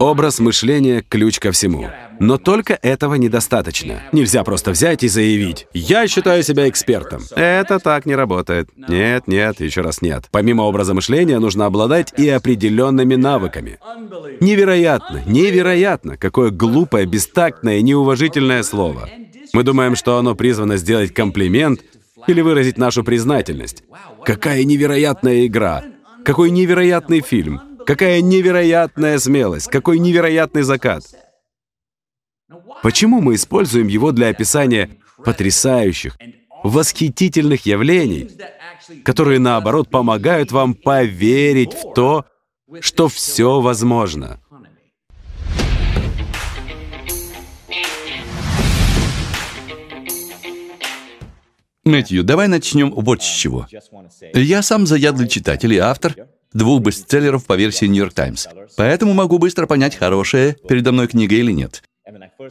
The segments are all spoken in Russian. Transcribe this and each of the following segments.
Образ мышления – ключ ко всему. Но только этого недостаточно. Нельзя просто взять и заявить «Я считаю себя экспертом». Это так не работает. Нет, нет, еще раз нет. Помимо образа мышления нужно обладать и определенными навыками. Невероятно, невероятно, какое глупое, бестактное неуважительное слово. Мы думаем, что оно призвано сделать комплимент или выразить нашу признательность. Какая невероятная игра! Какой невероятный фильм! Какая невероятная смелость! Какой невероятный закат! Почему мы используем его для описания потрясающих, восхитительных явлений, которые, наоборот, помогают вам поверить в то, что все возможно? Мэтью, давай начнем вот с чего. Я сам заядлый читатель и автор двух бестселлеров по версии «Нью-Йорк Таймс», поэтому могу быстро понять, хорошая передо мной книга или нет.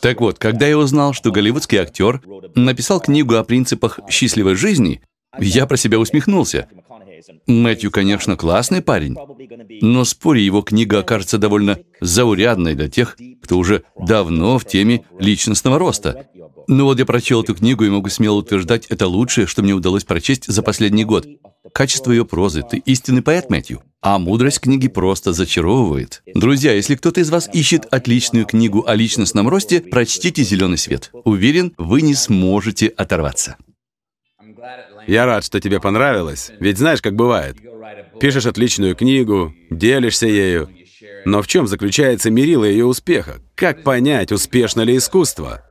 Так вот, когда я узнал, что голливудский актер написал книгу о принципах счастливой жизни, я про себя усмехнулся. Мэтью, конечно, классный парень, но спорю, его книга окажется довольно заурядной для тех, кто уже давно в теме личностного роста. Ну вот я прочел эту книгу и могу смело утверждать, это лучшее, что мне удалось прочесть за последний год. Качество ее прозы. Ты истинный поэт, Мэтью. А мудрость книги просто зачаровывает. Друзья, если кто-то из вас ищет отличную книгу о личностном росте, прочтите «Зеленый свет». Уверен, вы не сможете оторваться. Я рад, что тебе понравилось. Ведь знаешь, как бывает. Пишешь отличную книгу, делишься ею. Но в чем заключается мерило ее успеха? Как понять, успешно ли искусство?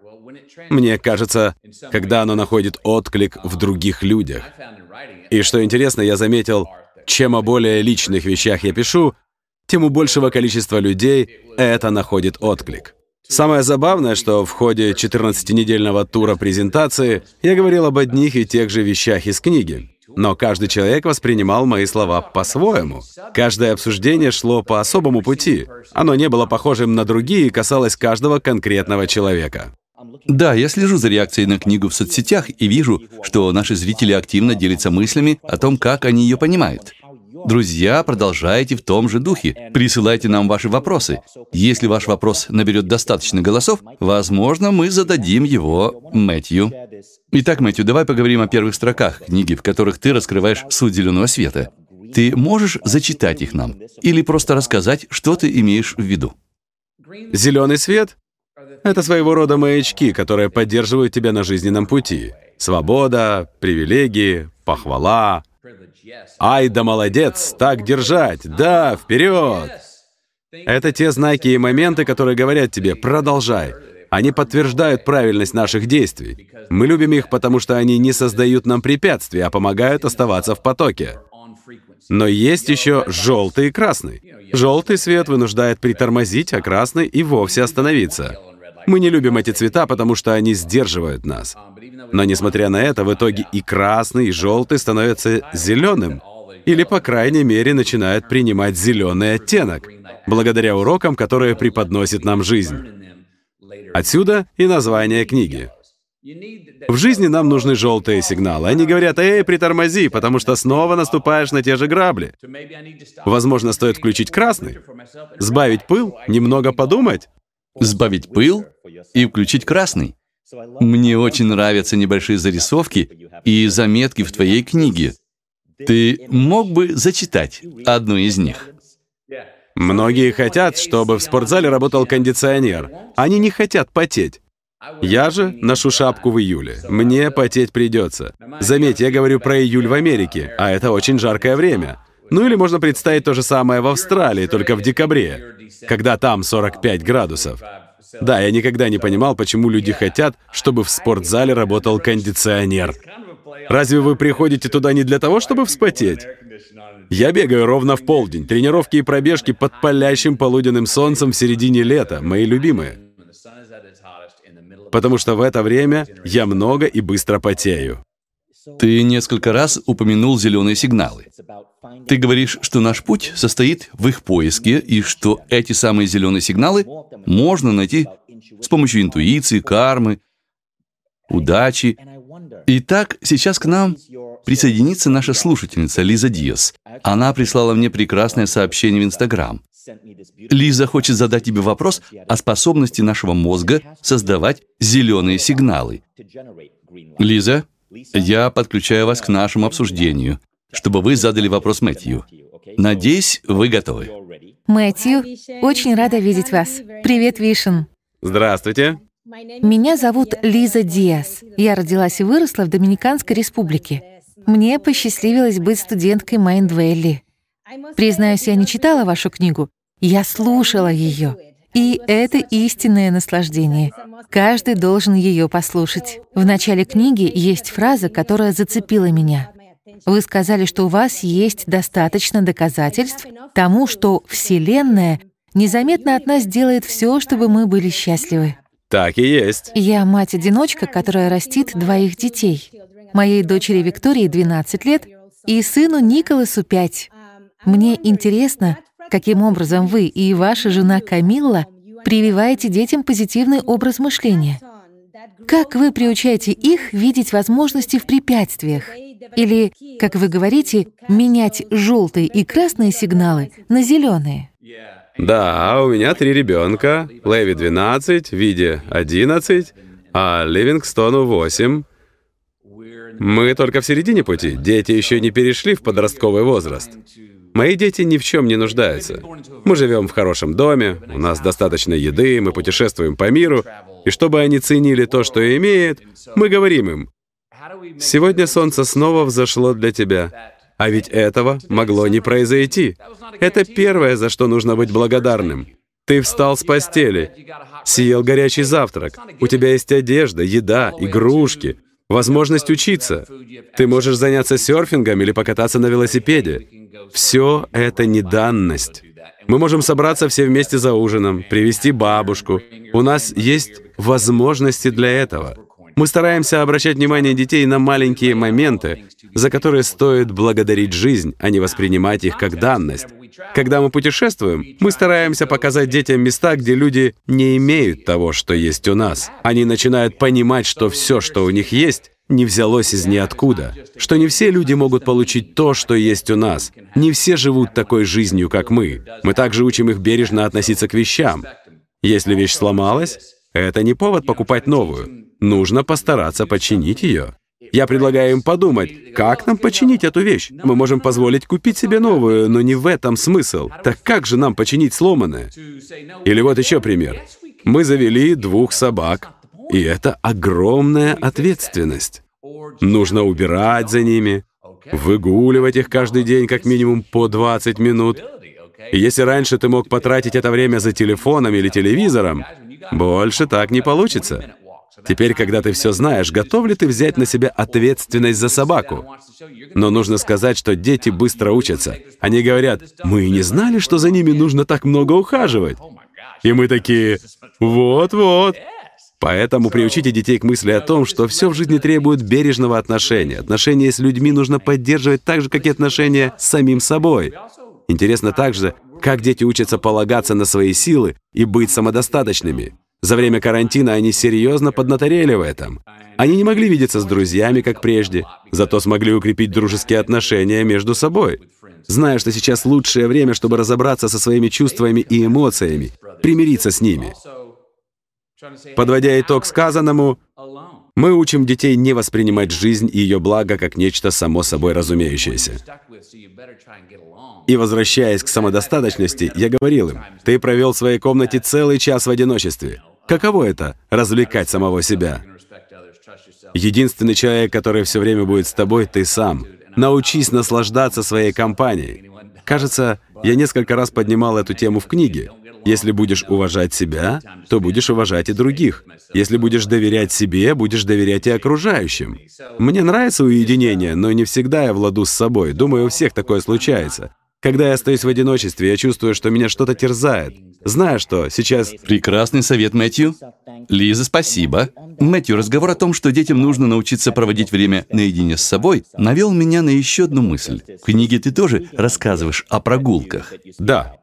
Мне кажется, когда оно находит отклик в других людях. И что интересно, я заметил, чем о более личных вещах я пишу, тем у большего количества людей это находит отклик. Самое забавное, что в ходе 14-недельного тура презентации я говорил об одних и тех же вещах из книги. Но каждый человек воспринимал мои слова по-своему. Каждое обсуждение шло по особому пути. Оно не было похожим на другие и касалось каждого конкретного человека. Да, я слежу за реакцией на книгу в соцсетях и вижу, что наши зрители активно делятся мыслями о том, как они ее понимают. Друзья, продолжайте в том же духе. Присылайте нам ваши вопросы. Если ваш вопрос наберет достаточно голосов, возможно, мы зададим его Мэтью. Итак, Мэтью, давай поговорим о первых строках книги, в которых ты раскрываешь суть зеленого света. Ты можешь зачитать их нам? Или просто рассказать, что ты имеешь в виду? Зеленый свет это своего рода маячки, которые поддерживают тебя на жизненном пути. Свобода, привилегии, похвала. Ай да молодец, так держать, да, вперед! Это те знаки и моменты, которые говорят тебе «продолжай». Они подтверждают правильность наших действий. Мы любим их, потому что они не создают нам препятствий, а помогают оставаться в потоке. Но есть еще желтый и красный. Желтый свет вынуждает притормозить, а красный и вовсе остановиться. Мы не любим эти цвета, потому что они сдерживают нас. Но несмотря на это, в итоге и красный, и желтый становятся зеленым. Или, по крайней мере, начинают принимать зеленый оттенок, благодаря урокам, которые преподносит нам жизнь. Отсюда и название книги. В жизни нам нужны желтые сигналы. Они говорят, эй, притормози, потому что снова наступаешь на те же грабли. Возможно, стоит включить красный, сбавить пыл, немного подумать, сбавить пыл и включить красный. Мне очень нравятся небольшие зарисовки и заметки в твоей книге. Ты мог бы зачитать одну из них? Многие хотят, чтобы в спортзале работал кондиционер. Они не хотят потеть. Я же ношу шапку в июле. Мне потеть придется. Заметь, я говорю про июль в Америке, а это очень жаркое время. Ну или можно представить то же самое в Австралии, только в декабре, когда там 45 градусов. Да, я никогда не понимал, почему люди хотят, чтобы в спортзале работал кондиционер. Разве вы приходите туда не для того, чтобы вспотеть? Я бегаю ровно в полдень. Тренировки и пробежки под палящим полуденным солнцем в середине лета, мои любимые. Потому что в это время я много и быстро потею. Ты несколько раз упомянул зеленые сигналы. Ты говоришь, что наш путь состоит в их поиске, и что эти самые зеленые сигналы можно найти с помощью интуиции, кармы, удачи. Итак, сейчас к нам присоединится наша слушательница Лиза Диас. Она прислала мне прекрасное сообщение в Инстаграм. Лиза хочет задать тебе вопрос о способности нашего мозга создавать зеленые сигналы. Лиза, я подключаю вас к нашему обсуждению, чтобы вы задали вопрос Мэтью. Надеюсь, вы готовы. Мэтью, очень рада видеть вас. Привет, Вишен. Здравствуйте. Меня зовут Лиза Диас. Я родилась и выросла в Доминиканской республике. Мне посчастливилось быть студенткой Майндвелли. Признаюсь, я не читала вашу книгу, я слушала ее. И это истинное наслаждение. Каждый должен ее послушать. В начале книги есть фраза, которая зацепила меня. Вы сказали, что у вас есть достаточно доказательств тому, что Вселенная незаметно от нас делает все, чтобы мы были счастливы. Так и есть. Я мать-одиночка, которая растит двоих детей. Моей дочери Виктории 12 лет и сыну Николасу 5. Мне интересно, каким образом вы и ваша жена Камилла прививаете детям позитивный образ мышления. Как вы приучаете их видеть возможности в препятствиях? Или, как вы говорите, менять желтые и красные сигналы на зеленые? Да, у меня три ребенка. Леви 12, Виде 11, а Ливингстону 8. Мы только в середине пути. Дети еще не перешли в подростковый возраст. Мои дети ни в чем не нуждаются. Мы живем в хорошем доме, у нас достаточно еды, мы путешествуем по миру, и чтобы они ценили то, что имеют, мы говорим им, «Сегодня солнце снова взошло для тебя». А ведь этого могло не произойти. Это первое, за что нужно быть благодарным. Ты встал с постели, съел горячий завтрак, у тебя есть одежда, еда, игрушки, возможность учиться. Ты можешь заняться серфингом или покататься на велосипеде. Все это не данность. Мы можем собраться все вместе за ужином, привести бабушку. У нас есть возможности для этого. Мы стараемся обращать внимание детей на маленькие моменты, за которые стоит благодарить жизнь, а не воспринимать их как данность. Когда мы путешествуем, мы стараемся показать детям места, где люди не имеют того, что есть у нас. Они начинают понимать, что все, что у них есть, не взялось из ниоткуда, что не все люди могут получить то, что есть у нас. Не все живут такой жизнью, как мы. Мы также учим их бережно относиться к вещам. Если вещь сломалась, это не повод покупать новую. Нужно постараться починить ее. Я предлагаю им подумать, как нам починить эту вещь? Мы можем позволить купить себе новую, но не в этом смысл. Так как же нам починить сломанное? Или вот еще пример. Мы завели двух собак, и это огромная ответственность. Нужно убирать за ними, выгуливать их каждый день как минимум по 20 минут. Если раньше ты мог потратить это время за телефоном или телевизором, больше так не получится. Теперь, когда ты все знаешь, готов ли ты взять на себя ответственность за собаку? Но нужно сказать, что дети быстро учатся. Они говорят, мы не знали, что за ними нужно так много ухаживать. И мы такие, вот-вот. Поэтому приучите детей к мысли о том, что все в жизни требует бережного отношения. Отношения с людьми нужно поддерживать так же, как и отношения с самим собой. Интересно также, как дети учатся полагаться на свои силы и быть самодостаточными. За время карантина они серьезно поднаторели в этом. Они не могли видеться с друзьями, как прежде, зато смогли укрепить дружеские отношения между собой. Зная, что сейчас лучшее время, чтобы разобраться со своими чувствами и эмоциями, примириться с ними. Подводя итог сказанному, мы учим детей не воспринимать жизнь и ее благо как нечто само собой разумеющееся. И возвращаясь к самодостаточности, я говорил им, ты провел в своей комнате целый час в одиночестве. Каково это — развлекать самого себя? Единственный человек, который все время будет с тобой, ты сам. Научись наслаждаться своей компанией. Кажется, я несколько раз поднимал эту тему в книге. Если будешь уважать себя, то будешь уважать и других. Если будешь доверять себе, будешь доверять и окружающим. Мне нравится уединение, но не всегда я владу с собой. Думаю, у всех такое случается. Когда я остаюсь в одиночестве, я чувствую, что меня что-то терзает. Знаю, что сейчас... Прекрасный совет, Мэтью. Лиза, спасибо. Мэтью, разговор о том, что детям нужно научиться проводить время наедине с собой, навел меня на еще одну мысль. В книге ты тоже рассказываешь о прогулках. Да,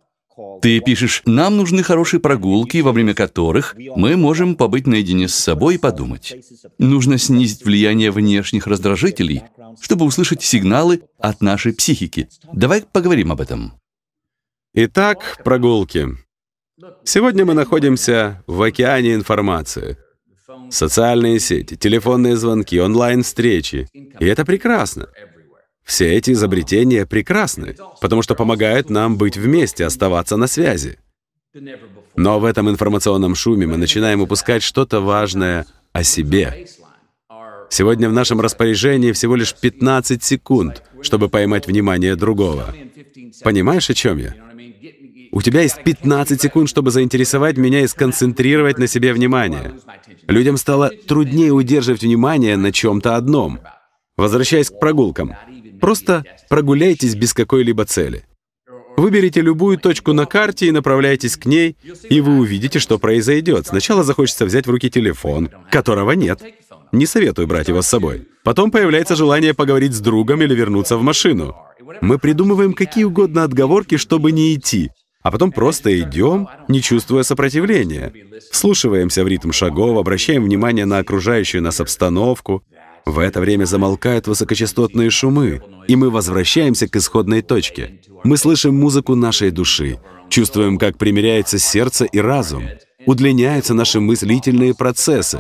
ты пишешь, нам нужны хорошие прогулки, во время которых мы можем побыть наедине с собой и подумать. Нужно снизить влияние внешних раздражителей, чтобы услышать сигналы от нашей психики. Давай поговорим об этом. Итак, прогулки. Сегодня мы находимся в океане информации. Социальные сети, телефонные звонки, онлайн-встречи. И это прекрасно. Все эти изобретения прекрасны, потому что помогают нам быть вместе, оставаться на связи. Но в этом информационном шуме мы начинаем упускать что-то важное о себе. Сегодня в нашем распоряжении всего лишь 15 секунд, чтобы поймать внимание другого. Понимаешь, о чем я? У тебя есть 15 секунд, чтобы заинтересовать меня и сконцентрировать на себе внимание. Людям стало труднее удерживать внимание на чем-то одном. Возвращаясь к прогулкам, просто прогуляйтесь без какой-либо цели. Выберите любую точку на карте и направляйтесь к ней, и вы увидите, что произойдет. Сначала захочется взять в руки телефон, которого нет. Не советую брать его с собой. Потом появляется желание поговорить с другом или вернуться в машину. Мы придумываем какие угодно отговорки, чтобы не идти а потом просто идем, не чувствуя сопротивления. Вслушиваемся в ритм шагов, обращаем внимание на окружающую нас обстановку. В это время замолкают высокочастотные шумы, и мы возвращаемся к исходной точке. Мы слышим музыку нашей души, чувствуем, как примиряется сердце и разум удлиняются наши мыслительные процессы.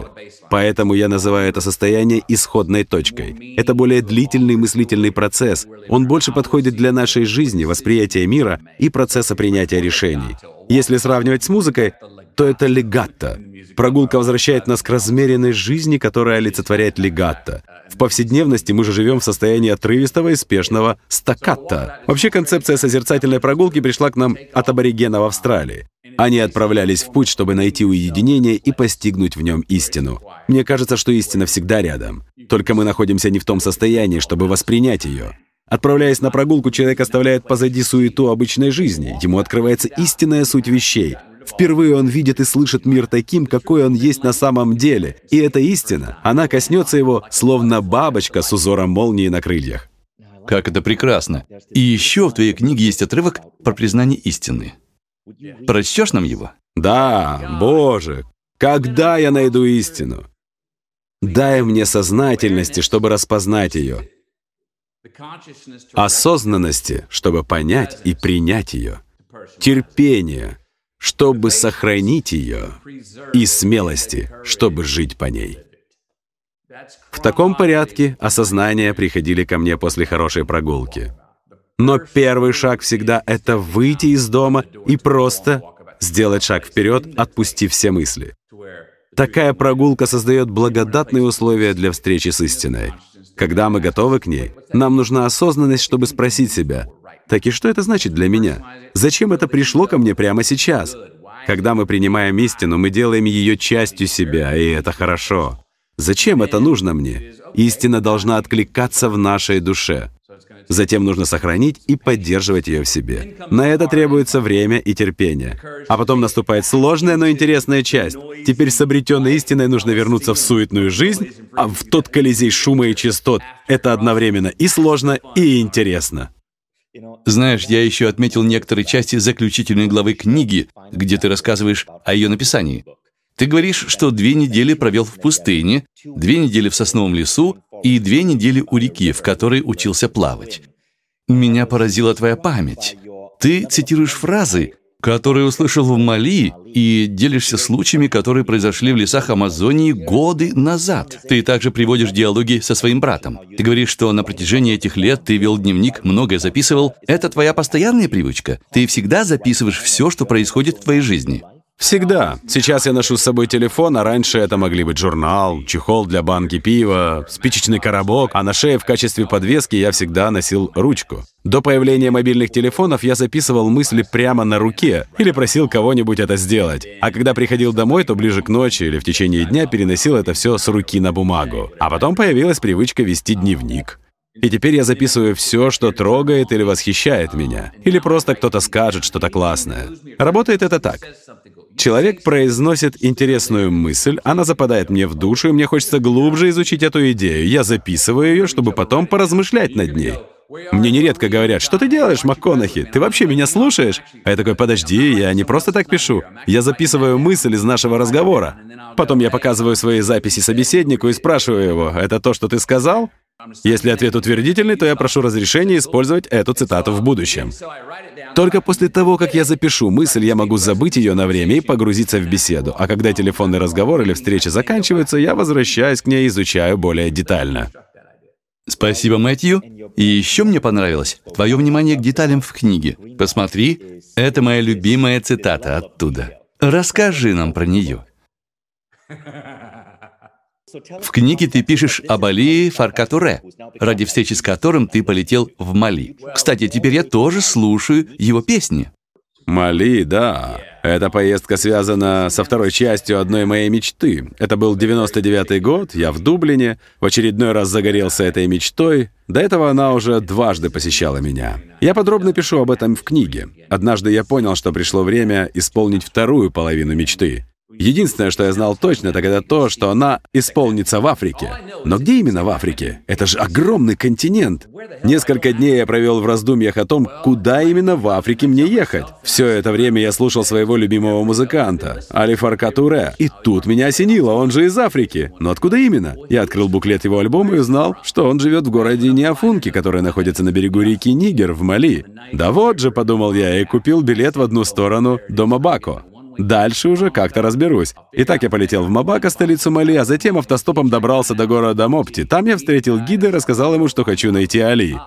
Поэтому я называю это состояние исходной точкой. Это более длительный мыслительный процесс. Он больше подходит для нашей жизни, восприятия мира и процесса принятия решений. Если сравнивать с музыкой, то это легатто. Прогулка возвращает нас к размеренной жизни, которая олицетворяет легатто. В повседневности мы же живем в состоянии отрывистого и спешного стакката. Вообще концепция созерцательной прогулки пришла к нам от аборигенов Австралии. Они отправлялись в путь, чтобы найти уединение и постигнуть в нем истину. Мне кажется, что истина всегда рядом. Только мы находимся не в том состоянии, чтобы воспринять ее. Отправляясь на прогулку, человек оставляет позади суету обычной жизни. Ему открывается истинная суть вещей. Впервые он видит и слышит мир таким, какой он есть на самом деле. И эта истина, она коснется его, словно бабочка с узором молнии на крыльях. Как это прекрасно. И еще в твоей книге есть отрывок про признание истины. Прочтешь нам его? Да, Боже, когда я найду истину? Дай мне сознательности, чтобы распознать ее. Осознанности, чтобы понять и принять ее. Терпения, чтобы сохранить ее. И смелости, чтобы жить по ней. В таком порядке осознания приходили ко мне после хорошей прогулки. Но первый шаг всегда — это выйти из дома и просто сделать шаг вперед, отпустив все мысли. Такая прогулка создает благодатные условия для встречи с истиной. Когда мы готовы к ней, нам нужна осознанность, чтобы спросить себя, так и что это значит для меня? Зачем это пришло ко мне прямо сейчас? Когда мы принимаем истину, мы делаем ее частью себя, и это хорошо. Зачем это нужно мне? Истина должна откликаться в нашей душе. Затем нужно сохранить и поддерживать ее в себе. На это требуется время и терпение. А потом наступает сложная, но интересная часть. Теперь с обретенной истиной нужно вернуться в суетную жизнь, а в тот колизей шума и частот. Это одновременно и сложно, и интересно. Знаешь, я еще отметил некоторые части заключительной главы книги, где ты рассказываешь о ее написании. Ты говоришь, что две недели провел в пустыне, две недели в сосновом лесу и две недели у реки, в которой учился плавать. Меня поразила твоя память. Ты цитируешь фразы, которые услышал в Мали, и делишься случаями, которые произошли в лесах Амазонии годы назад. Ты также приводишь диалоги со своим братом. Ты говоришь, что на протяжении этих лет ты вел дневник, многое записывал. Это твоя постоянная привычка. Ты всегда записываешь все, что происходит в твоей жизни. Всегда. Сейчас я ношу с собой телефон, а раньше это могли быть журнал, чехол для банки пива, спичечный коробок, а на шее в качестве подвески я всегда носил ручку. До появления мобильных телефонов я записывал мысли прямо на руке или просил кого-нибудь это сделать. А когда приходил домой, то ближе к ночи или в течение дня переносил это все с руки на бумагу. А потом появилась привычка вести дневник. И теперь я записываю все, что трогает или восхищает меня. Или просто кто-то скажет что-то классное. Работает это так. Человек произносит интересную мысль, она западает мне в душу, и мне хочется глубже изучить эту идею. Я записываю ее, чтобы потом поразмышлять над ней. Мне нередко говорят, что ты делаешь, МакКонахи? Ты вообще меня слушаешь? А я такой, подожди, я не просто так пишу. Я записываю мысль из нашего разговора. Потом я показываю свои записи собеседнику и спрашиваю его, это то, что ты сказал? Если ответ утвердительный, то я прошу разрешения использовать эту цитату в будущем. Только после того, как я запишу мысль, я могу забыть ее на время и погрузиться в беседу. А когда телефонный разговор или встреча заканчиваются, я возвращаюсь к ней и изучаю более детально. Спасибо, Мэтью. И еще мне понравилось твое внимание к деталям в книге. Посмотри, это моя любимая цитата оттуда. Расскажи нам про нее. В книге ты пишешь об Али Фаркатуре, ради встречи с которым ты полетел в Мали. Кстати, теперь я тоже слушаю его песни. Мали, да. Эта поездка связана со второй частью одной моей мечты. Это был 99-й год, я в Дублине, в очередной раз загорелся этой мечтой. До этого она уже дважды посещала меня. Я подробно пишу об этом в книге. Однажды я понял, что пришло время исполнить вторую половину мечты. Единственное, что я знал точно, так это то, что она исполнится в Африке. Но где именно в Африке? Это же огромный континент. Несколько дней я провел в раздумьях о том, куда именно в Африке мне ехать. Все это время я слушал своего любимого музыканта, Али Фаркатуре. И тут меня осенило, он же из Африки. Но откуда именно? Я открыл буклет его альбома и узнал, что он живет в городе Неафунки, который находится на берегу реки Нигер в Мали. Да вот же, подумал я, и купил билет в одну сторону до Мабако. Дальше уже как-то разберусь. Итак, я полетел в Мабака, столицу Мали, а затем автостопом добрался до города Мопти. Там я встретил гида и рассказал ему, что хочу найти Али.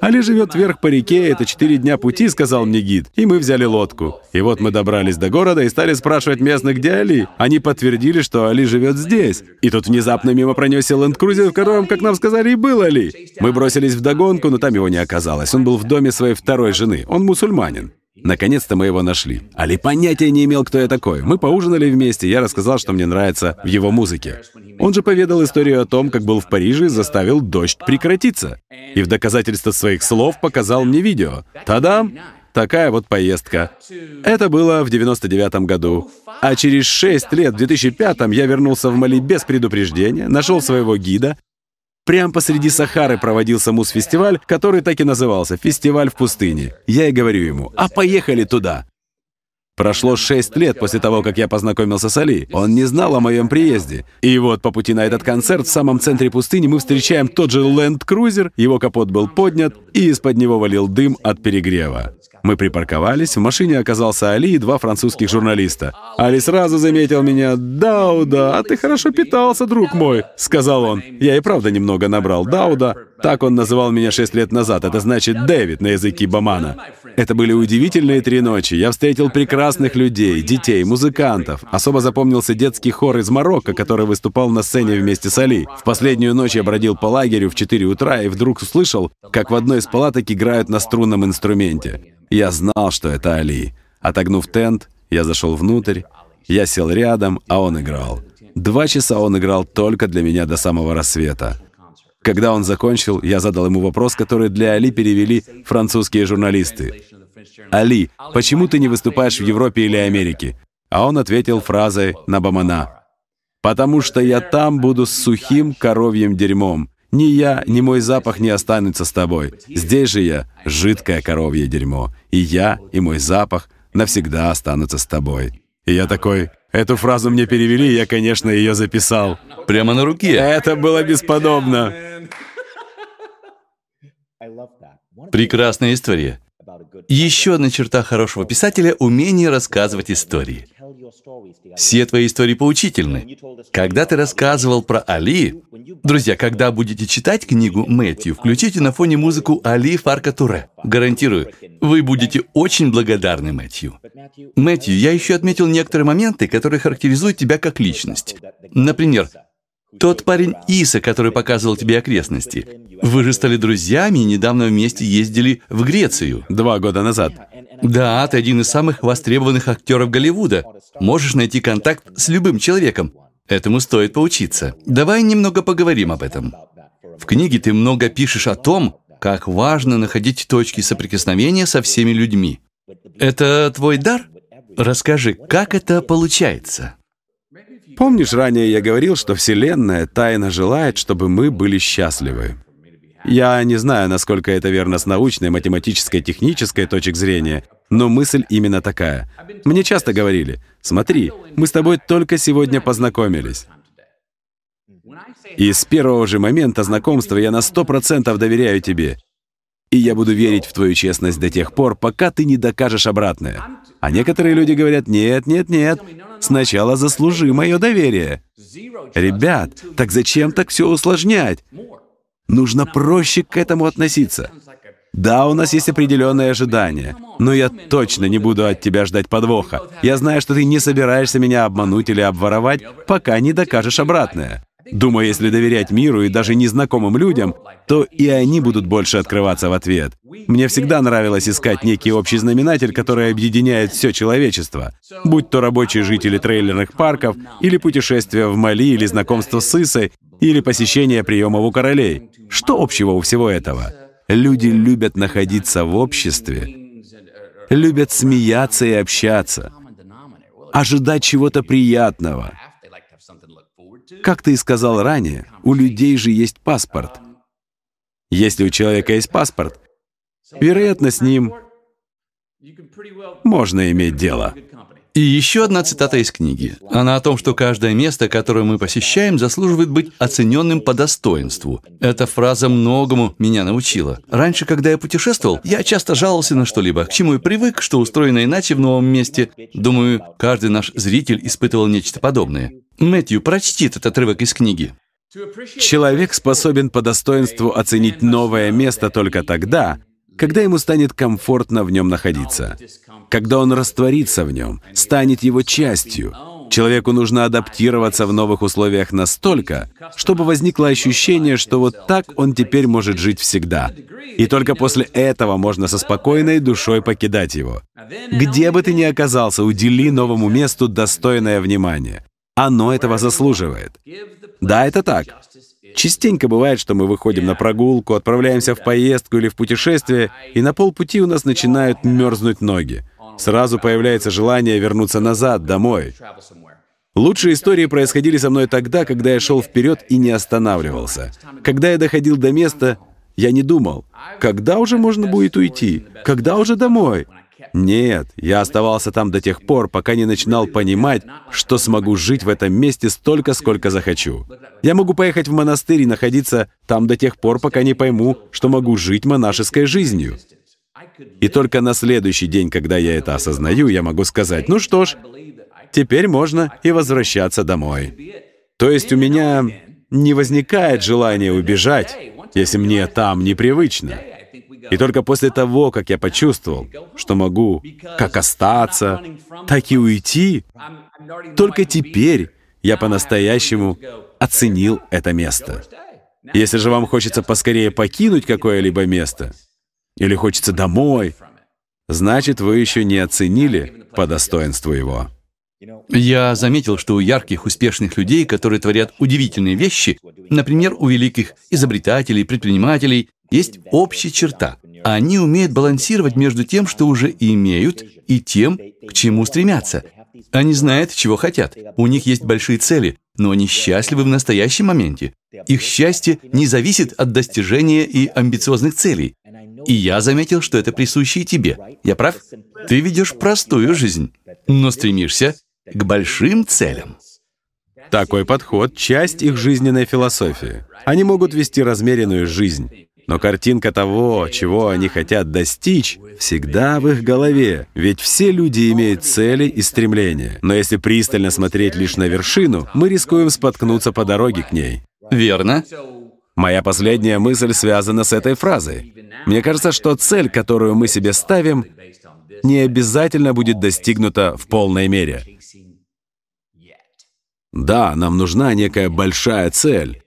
Али живет вверх по реке, это четыре дня пути, сказал мне гид. И мы взяли лодку. И вот мы добрались до города и стали спрашивать местных, где Али. Они подтвердили, что Али живет здесь. И тут внезапно мимо пронесся ленд-крузер, в котором, как нам сказали, и был Али. Мы бросились в догонку, но там его не оказалось. Он был в доме своей второй жены. Он мусульманин. Наконец-то мы его нашли. Али понятия не имел, кто я такой. Мы поужинали вместе, я рассказал, что мне нравится в его музыке. Он же поведал историю о том, как был в Париже и заставил дождь прекратиться. И в доказательство своих слов показал мне видео. Тадам! Такая вот поездка. Это было в 99 году. А через 6 лет, в 2005 я вернулся в Мали без предупреждения, нашел своего гида, Прямо посреди Сахары проводился мус-фестиваль, который так и назывался «Фестиваль в пустыне». Я и говорю ему «А поехали туда!» Прошло шесть лет после того, как я познакомился с Али. Он не знал о моем приезде. И вот по пути на этот концерт в самом центре пустыни мы встречаем тот же Land Cruiser, его капот был поднят, и из-под него валил дым от перегрева. Мы припарковались, в машине оказался Али и два французских журналиста. Али сразу заметил меня. «Дауда, а ты хорошо питался, друг мой», — сказал он. Я и правда немного набрал Дауда. Так он называл меня шесть лет назад. Это значит Дэвид на языке Бамана. Это были удивительные три ночи. Я встретил прекрасных людей, детей, музыкантов. Особо запомнился детский хор из Марокко, который выступал на сцене вместе с Али. В последнюю ночь я бродил по лагерю в 4 утра и вдруг услышал, как в одной из палаток играют на струнном инструменте. Я знал, что это Али. Отогнув тент, я зашел внутрь, я сел рядом, а он играл. Два часа он играл только для меня до самого рассвета. Когда он закончил, я задал ему вопрос, который для Али перевели французские журналисты. «Али, почему ты не выступаешь в Европе или Америке?» А он ответил фразой на бамана. «Потому что я там буду с сухим коровьим дерьмом. Ни я, ни мой запах не останутся с тобой. Здесь же я — жидкое коровье дерьмо. И я, и мой запах навсегда останутся с тобой. И я такой, эту фразу мне перевели, я, конечно, ее записал. Прямо на руке. Это было бесподобно. Прекрасная история. Еще одна черта хорошего писателя — умение рассказывать истории. Все твои истории поучительны. Когда ты рассказывал про Али... Друзья, когда будете читать книгу Мэтью, включите на фоне музыку Али Фарка Туре. Гарантирую, вы будете очень благодарны Мэтью. Мэтью, я еще отметил некоторые моменты, которые характеризуют тебя как личность. Например, тот парень Иса, который показывал тебе окрестности. Вы же стали друзьями и недавно вместе ездили в Грецию. Два года назад. Да, ты один из самых востребованных актеров Голливуда. Можешь найти контакт с любым человеком. Этому стоит поучиться. Давай немного поговорим об этом. В книге ты много пишешь о том, как важно находить точки соприкосновения со всеми людьми. Это твой дар? Расскажи, как это получается? Помнишь, ранее я говорил, что Вселенная тайно желает, чтобы мы были счастливы? Я не знаю, насколько это верно с научной, математической, технической точек зрения, но мысль именно такая. Мне часто говорили, смотри, мы с тобой только сегодня познакомились. И с первого же момента знакомства я на сто процентов доверяю тебе. И я буду верить в твою честность до тех пор, пока ты не докажешь обратное. А некоторые люди говорят, нет, нет, нет, сначала заслужи мое доверие. Ребят, так зачем так все усложнять? Нужно проще к этому относиться. Да, у нас есть определенные ожидания, но я точно не буду от тебя ждать подвоха. Я знаю, что ты не собираешься меня обмануть или обворовать, пока не докажешь обратное. Думаю, если доверять миру и даже незнакомым людям, то и они будут больше открываться в ответ. Мне всегда нравилось искать некий общий знаменатель, который объединяет все человечество. Будь то рабочие жители трейлерных парков, или путешествие в Мали, или знакомство с Исой, или посещение приемов у королей. Что общего у всего этого? Люди любят находиться в обществе, любят смеяться и общаться, ожидать чего-то приятного. Как ты и сказал ранее, у людей же есть паспорт. Если у человека есть паспорт, вероятно, с ним можно иметь дело. И еще одна цитата из книги. Она о том, что каждое место, которое мы посещаем, заслуживает быть оцененным по достоинству. Эта фраза многому меня научила. Раньше, когда я путешествовал, я часто жаловался на что-либо, к чему и привык, что устроено иначе в новом месте. Думаю, каждый наш зритель испытывал нечто подобное. Мэтью, прочти этот отрывок из книги. Человек способен по достоинству оценить новое место только тогда, когда ему станет комфортно в нем находиться, когда он растворится в нем, станет его частью. Человеку нужно адаптироваться в новых условиях настолько, чтобы возникло ощущение, что вот так он теперь может жить всегда. И только после этого можно со спокойной душой покидать его. Где бы ты ни оказался, удели новому месту достойное внимание. Оно этого заслуживает. Да, это так. Частенько бывает, что мы выходим на прогулку, отправляемся в поездку или в путешествие, и на полпути у нас начинают мерзнуть ноги. Сразу появляется желание вернуться назад, домой. Лучшие истории происходили со мной тогда, когда я шел вперед и не останавливался. Когда я доходил до места, я не думал, когда уже можно будет уйти, когда уже домой. Нет, я оставался там до тех пор, пока не начинал понимать, что смогу жить в этом месте столько, сколько захочу. Я могу поехать в монастырь и находиться там до тех пор, пока не пойму, что могу жить монашеской жизнью. И только на следующий день, когда я это осознаю, я могу сказать, ну что ж, теперь можно и возвращаться домой. То есть у меня не возникает желания убежать, если мне там непривычно. И только после того, как я почувствовал, что могу как остаться, так и уйти, только теперь я по-настоящему оценил это место. Если же вам хочется поскорее покинуть какое-либо место, или хочется домой, значит, вы еще не оценили по достоинству его. Я заметил, что у ярких, успешных людей, которые творят удивительные вещи, например, у великих изобретателей, предпринимателей, есть общая черта. Они умеют балансировать между тем, что уже имеют, и тем, к чему стремятся. Они знают, чего хотят. У них есть большие цели, но они счастливы в настоящем моменте. Их счастье не зависит от достижения и амбициозных целей. И я заметил, что это присуще и тебе. Я прав? Ты ведешь простую жизнь, но стремишься к большим целям. Такой подход — часть их жизненной философии. Они могут вести размеренную жизнь, но картинка того, чего они хотят достичь, всегда в их голове. Ведь все люди имеют цели и стремления. Но если пристально смотреть лишь на вершину, мы рискуем споткнуться по дороге к ней. Верно. Моя последняя мысль связана с этой фразой. Мне кажется, что цель, которую мы себе ставим, не обязательно будет достигнута в полной мере. Да, нам нужна некая большая цель,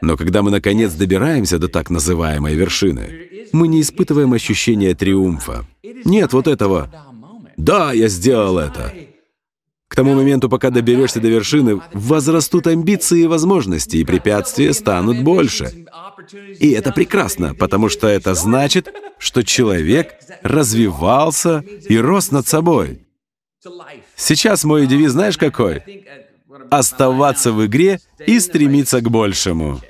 но когда мы наконец добираемся до так называемой вершины, мы не испытываем ощущения триумфа. Нет вот этого «Да, я сделал это». К тому моменту, пока доберешься до вершины, возрастут амбиции и возможности, и препятствия станут больше. И это прекрасно, потому что это значит, что человек развивался и рос над собой. Сейчас мой девиз знаешь какой? Оставаться в игре и стремиться к большему.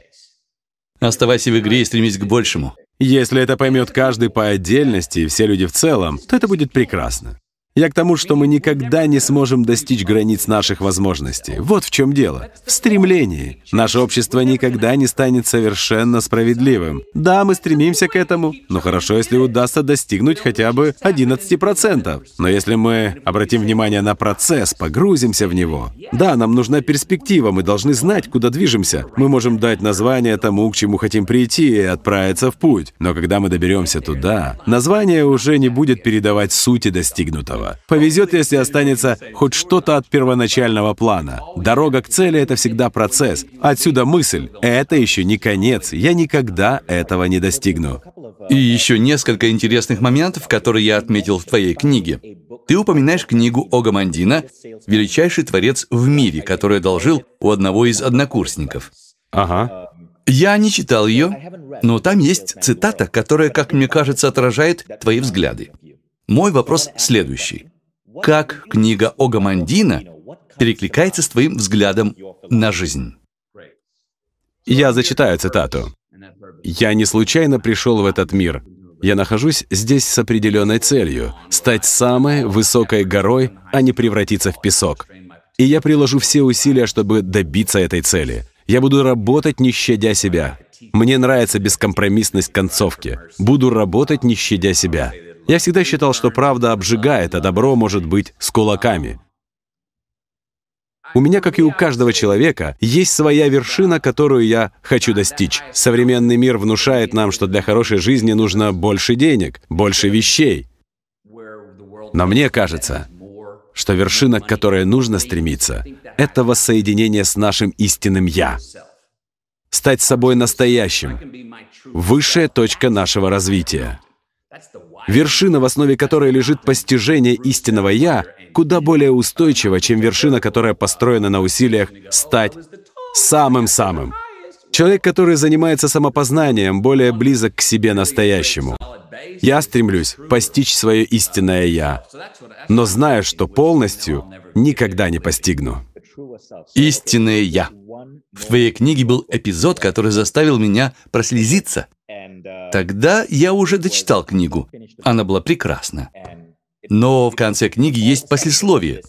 Оставайся в игре и стремись к большему. Если это поймет каждый по отдельности и все люди в целом, то это будет прекрасно. Я к тому, что мы никогда не сможем достичь границ наших возможностей. Вот в чем дело. В стремлении. Наше общество никогда не станет совершенно справедливым. Да, мы стремимся к этому, но хорошо, если удастся достигнуть хотя бы 11%. Но если мы обратим внимание на процесс, погрузимся в него. Да, нам нужна перспектива, мы должны знать, куда движемся. Мы можем дать название тому, к чему хотим прийти, и отправиться в путь. Но когда мы доберемся туда, название уже не будет передавать сути достигнутого. Повезет, если останется хоть что-то от первоначального плана. Дорога к цели — это всегда процесс. Отсюда мысль — это еще не конец, я никогда этого не достигну. И еще несколько интересных моментов, которые я отметил в твоей книге. Ты упоминаешь книгу Огамандина «Величайший творец в мире», который одолжил у одного из однокурсников. Ага. Я не читал ее, но там есть цитата, которая, как мне кажется, отражает твои взгляды. Мой вопрос следующий. Как книга Огамандина перекликается с твоим взглядом на жизнь? Я зачитаю цитату. «Я не случайно пришел в этот мир. Я нахожусь здесь с определенной целью — стать самой высокой горой, а не превратиться в песок. И я приложу все усилия, чтобы добиться этой цели. Я буду работать, не щадя себя. Мне нравится бескомпромиссность концовки. Буду работать, не щадя себя. Я всегда считал, что правда обжигает, а добро может быть с кулаками. У меня, как и у каждого человека, есть своя вершина, которую я хочу достичь. Современный мир внушает нам, что для хорошей жизни нужно больше денег, больше вещей. Но мне кажется, что вершина, к которой нужно стремиться, это воссоединение с нашим истинным «я». Стать собой настоящим. Высшая точка нашего развития. Вершина, в основе которой лежит постижение истинного «я», куда более устойчива, чем вершина, которая построена на усилиях стать самым-самым. Человек, который занимается самопознанием, более близок к себе настоящему. Я стремлюсь постичь свое истинное «я», но знаю, что полностью никогда не постигну. Истинное «я». В твоей книге был эпизод, который заставил меня прослезиться. Тогда я уже дочитал книгу. Она была прекрасна. Но в конце книги есть послесловие.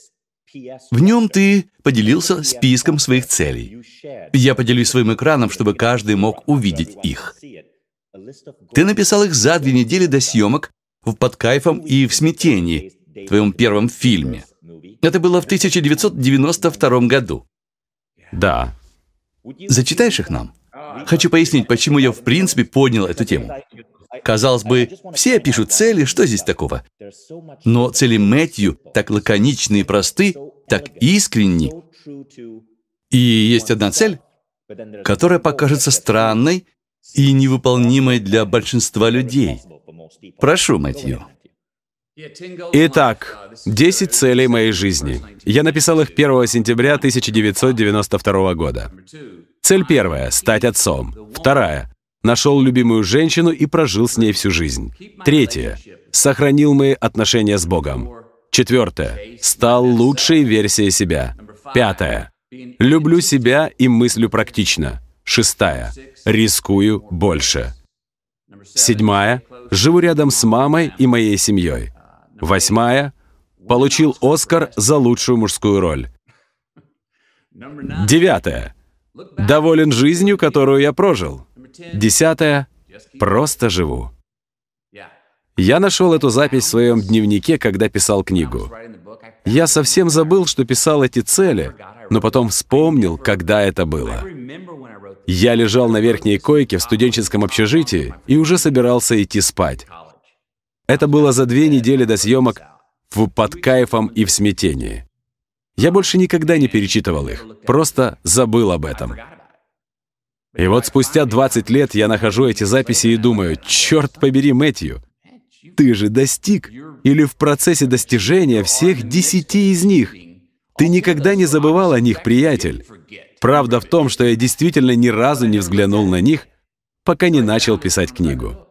В нем ты поделился списком своих целей. Я поделюсь своим экраном, чтобы каждый мог увидеть их. Ты написал их за две недели до съемок в «Под кайфом» и в «Смятении», твоем первом фильме. Это было в 1992 году. Да. Зачитаешь их нам? Хочу пояснить, почему я в принципе поднял эту тему. Казалось бы, все пишут цели, что здесь такого? Но цели Мэтью так лаконичны и просты, так искренни. И есть одна цель, которая покажется странной и невыполнимой для большинства людей. Прошу, Мэтью. Итак, 10 целей моей жизни. Я написал их 1 сентября 1992 года. Цель первая — стать отцом. Вторая — нашел любимую женщину и прожил с ней всю жизнь. Третья — сохранил мои отношения с Богом. Четвертое — стал лучшей версией себя. Пятое — люблю себя и мыслю практично. Шестая — рискую больше. Седьмая — живу рядом с мамой и моей семьей. Восьмая — получил Оскар за лучшую мужскую роль. Девятое — Доволен жизнью, которую я прожил. Десятое. Просто живу. Я нашел эту запись в своем дневнике, когда писал книгу. Я совсем забыл, что писал эти цели, но потом вспомнил, когда это было. Я лежал на верхней койке в студенческом общежитии и уже собирался идти спать. Это было за две недели до съемок в «Под кайфом» и в «Смятении». Я больше никогда не перечитывал их, просто забыл об этом. И вот спустя 20 лет я нахожу эти записи и думаю, черт побери, Мэтью, ты же достиг или в процессе достижения всех десяти из них. Ты никогда не забывал о них, приятель. Правда в том, что я действительно ни разу не взглянул на них, пока не начал писать книгу.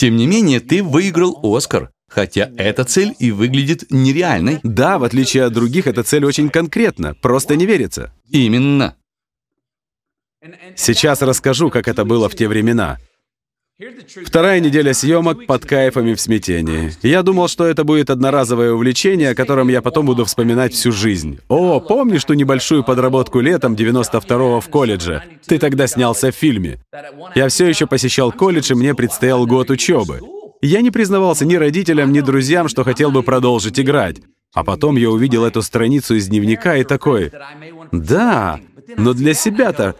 Тем не менее, ты выиграл Оскар. Хотя эта цель и выглядит нереальной. Да, в отличие от других, эта цель очень конкретна, просто не верится. Именно. Сейчас расскажу, как это было в те времена. Вторая неделя съемок под кайфом и в смятении. Я думал, что это будет одноразовое увлечение, о котором я потом буду вспоминать всю жизнь. О, помнишь ту небольшую подработку летом 92-го в колледже? Ты тогда снялся в фильме. Я все еще посещал колледж, и мне предстоял год учебы. Я не признавался ни родителям, ни друзьям, что хотел бы продолжить играть. А потом я увидел эту страницу из дневника и такой, «Да, но для себя-то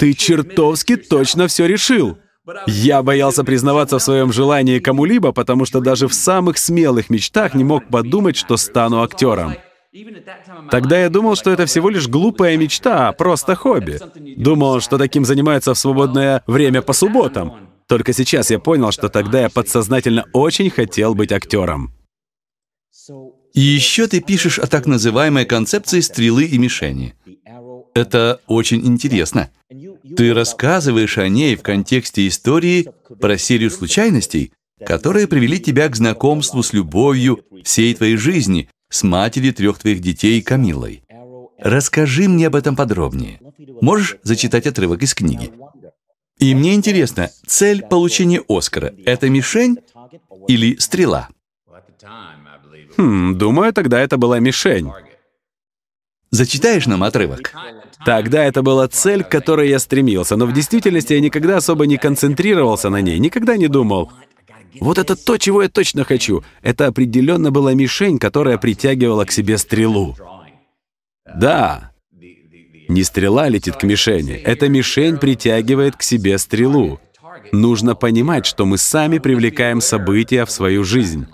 ты чертовски точно все решил». Я боялся признаваться в своем желании кому-либо, потому что даже в самых смелых мечтах не мог подумать, что стану актером. Тогда я думал, что это всего лишь глупая мечта, просто хобби. Думал, что таким занимаются в свободное время по субботам. Только сейчас я понял, что тогда я подсознательно очень хотел быть актером. И еще ты пишешь о так называемой концепции стрелы и мишени. Это очень интересно. Ты рассказываешь о ней в контексте истории про серию случайностей, которые привели тебя к знакомству с любовью всей твоей жизни, с матерью трех твоих детей Камилой. Расскажи мне об этом подробнее. Можешь зачитать отрывок из книги? И мне интересно, цель получения Оскара — это мишень или стрела? Хм, думаю, тогда это была мишень. Зачитаешь нам отрывок? Тогда это была цель, к которой я стремился, но в действительности я никогда особо не концентрировался на ней, никогда не думал. Вот это то, чего я точно хочу. Это определенно была мишень, которая притягивала к себе стрелу. Да, не стрела летит к мишени, эта мишень притягивает к себе стрелу. Нужно понимать, что мы сами привлекаем события в свою жизнь.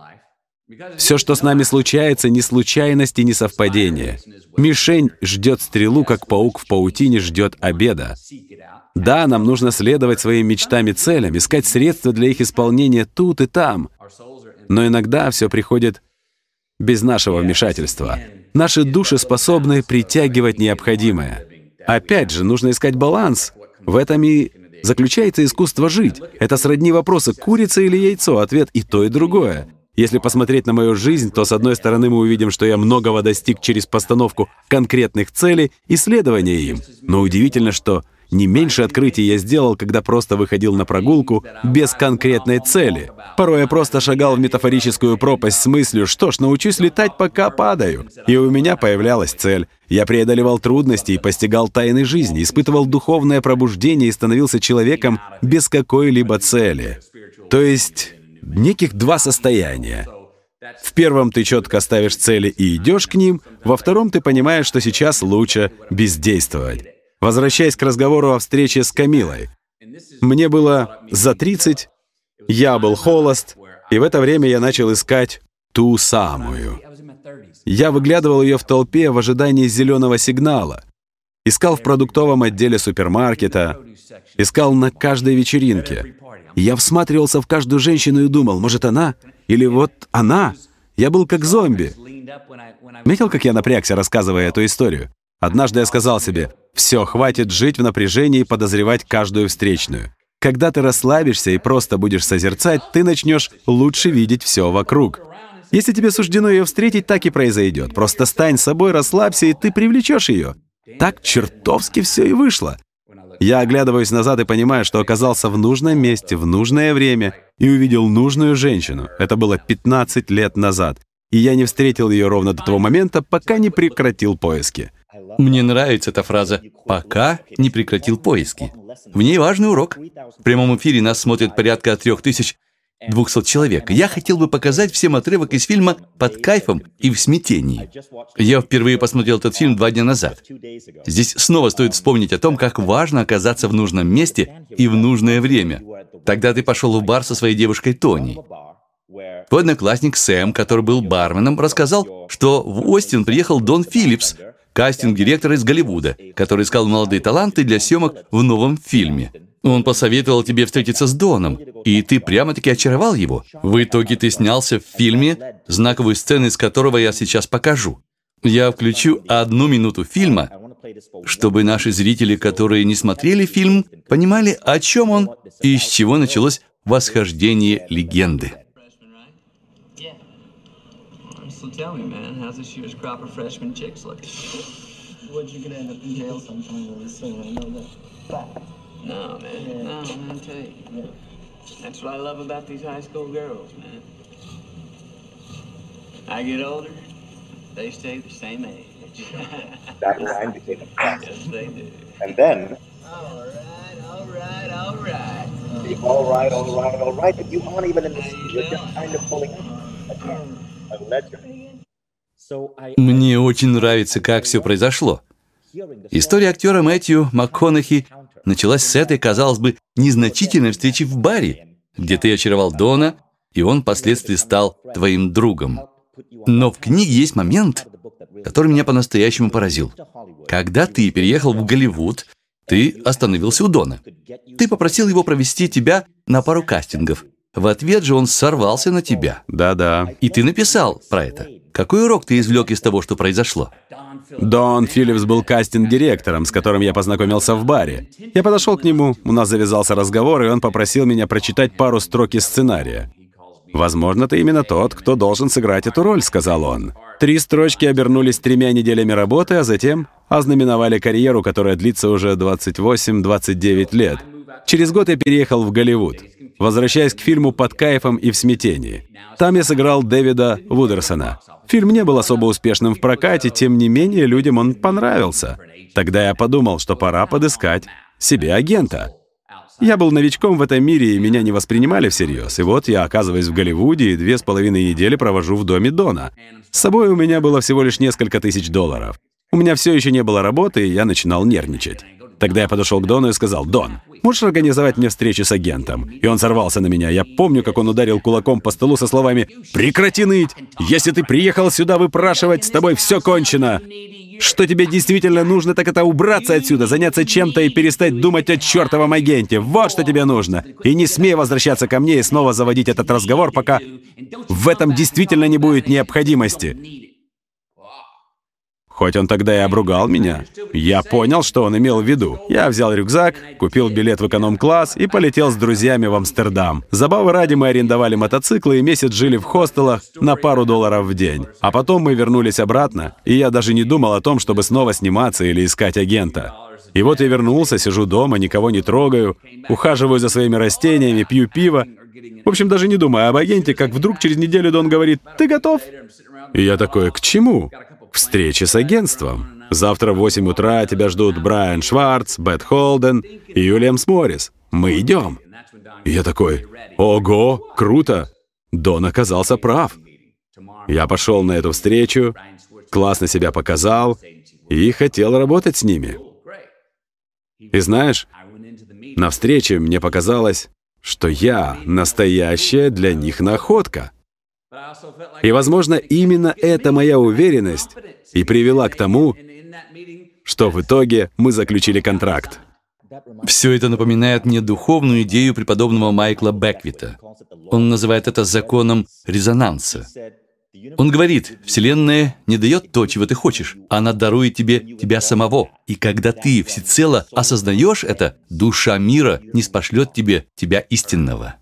Все, что с нами случается, не случайность и не совпадение. Мишень ждет стрелу, как паук в паутине ждет обеда. Да, нам нужно следовать своим мечтам и целям, искать средства для их исполнения тут и там. Но иногда все приходит без нашего вмешательства. Наши души способны притягивать необходимое. Опять же, нужно искать баланс. В этом и заключается искусство жить. Это сродни вопроса, курица или яйцо, ответ и то, и другое. Если посмотреть на мою жизнь, то с одной стороны мы увидим, что я многого достиг через постановку конкретных целей и следование им. Но удивительно, что не меньше открытий я сделал, когда просто выходил на прогулку без конкретной цели. Порой я просто шагал в метафорическую пропасть с мыслью, что ж, научусь летать, пока падаю. И у меня появлялась цель. Я преодолевал трудности и постигал тайны жизни, испытывал духовное пробуждение и становился человеком без какой-либо цели. То есть неких два состояния. В первом ты четко ставишь цели и идешь к ним, во втором ты понимаешь, что сейчас лучше бездействовать. Возвращаясь к разговору о встрече с Камилой. Мне было за 30, я был холост, и в это время я начал искать ту самую. Я выглядывал ее в толпе в ожидании зеленого сигнала. Искал в продуктовом отделе супермаркета, искал на каждой вечеринке. Я всматривался в каждую женщину и думал, может, она? Или вот она? Я был как зомби. Метил, как я напрягся, рассказывая эту историю? Однажды я сказал себе, все, хватит жить в напряжении и подозревать каждую встречную. Когда ты расслабишься и просто будешь созерцать, ты начнешь лучше видеть все вокруг. Если тебе суждено ее встретить, так и произойдет. Просто стань собой, расслабься, и ты привлечешь ее. Так чертовски все и вышло. Я оглядываюсь назад и понимаю, что оказался в нужном месте, в нужное время и увидел нужную женщину. Это было 15 лет назад. И я не встретил ее ровно до того момента, пока не прекратил поиски. Мне нравится эта фраза «пока не прекратил поиски». В ней важный урок. В прямом эфире нас смотрит порядка 3200 человек. Я хотел бы показать всем отрывок из фильма «Под кайфом и в смятении». Я впервые посмотрел этот фильм два дня назад. Здесь снова стоит вспомнить о том, как важно оказаться в нужном месте и в нужное время. Тогда ты пошел в бар со своей девушкой Тони. Твой одноклассник Сэм, который был барменом, рассказал, что в Остин приехал Дон Филлипс, кастинг-директор из Голливуда, который искал молодые таланты для съемок в новом фильме. Он посоветовал тебе встретиться с Доном, и ты прямо-таки очаровал его. В итоге ты снялся в фильме, знаковую сцену из которого я сейчас покажу. Я включу одну минуту фильма, чтобы наши зрители, которые не смотрели фильм, понимали, о чем он и с чего началось восхождение легенды. Tell me, man, how's this year's crop of freshman chicks look? What you gonna end up in jail sometime really soon, I know that. No, man, no, man, I tell you. That's what I love about these high school girls, man. I get older, they stay the same age. That line became a classic. yes, they do. And then, All right, all right, all right. the all right, all right, all right, but you aren't even in the scene. You're just kind of pulling up. Uh-huh. A legend. Мне очень нравится, как все произошло. История актера Мэтью МакКонахи началась с этой, казалось бы, незначительной встречи в баре, где ты очаровал Дона, и он впоследствии стал твоим другом. Но в книге есть момент, который меня по-настоящему поразил. Когда ты переехал в Голливуд, ты остановился у Дона. Ты попросил его провести тебя на пару кастингов. В ответ же он сорвался на тебя. Да-да. И ты написал про это. Какой урок ты извлек из того, что произошло? Дон Филлипс был кастинг-директором, с которым я познакомился в баре. Я подошел к нему, у нас завязался разговор, и он попросил меня прочитать пару строк из сценария. «Возможно, ты именно тот, кто должен сыграть эту роль», — сказал он. Три строчки обернулись тремя неделями работы, а затем ознаменовали карьеру, которая длится уже 28-29 лет. Через год я переехал в Голливуд, возвращаясь к фильму «Под кайфом и в смятении». Там я сыграл Дэвида Вудерсона. Фильм не был особо успешным в прокате, тем не менее людям он понравился. Тогда я подумал, что пора подыскать себе агента. Я был новичком в этом мире, и меня не воспринимали всерьез. И вот я оказываюсь в Голливуде и две с половиной недели провожу в доме Дона. С собой у меня было всего лишь несколько тысяч долларов. У меня все еще не было работы, и я начинал нервничать. Тогда я подошел к Дону и сказал, «Дон, можешь организовать мне встречу с агентом?» И он сорвался на меня. Я помню, как он ударил кулаком по столу со словами «Прекрати ныть! Если ты приехал сюда выпрашивать, с тобой все кончено!» Что тебе действительно нужно, так это убраться отсюда, заняться чем-то и перестать думать о чертовом агенте. Вот что тебе нужно. И не смей возвращаться ко мне и снова заводить этот разговор, пока в этом действительно не будет необходимости. Хоть он тогда и обругал меня, я понял, что он имел в виду. Я взял рюкзак, купил билет в эконом-класс и полетел с друзьями в Амстердам. Забавы ради мы арендовали мотоциклы и месяц жили в хостелах на пару долларов в день. А потом мы вернулись обратно, и я даже не думал о том, чтобы снова сниматься или искать агента. И вот я вернулся, сижу дома, никого не трогаю, ухаживаю за своими растениями, пью пиво. В общем, даже не думаю об агенте, как вдруг через неделю Дон говорит «Ты готов?» И я такой «К чему?» Встреча с агентством. Завтра в 8 утра тебя ждут Брайан Шварц, Бет Холден и Юлиамс Моррис. Мы идем. Я такой, ого, круто. Дон оказался прав. Я пошел на эту встречу, классно себя показал и хотел работать с ними. И знаешь, на встрече мне показалось, что я настоящая для них находка. И, возможно, именно эта моя уверенность и привела к тому, что в итоге мы заключили контракт. Все это напоминает мне духовную идею преподобного Майкла Беквита. Он называет это законом резонанса. Он говорит, Вселенная не дает то, чего ты хочешь, она дарует тебе тебя самого. И когда ты всецело осознаешь это, душа мира не спошлет тебе тебя истинного.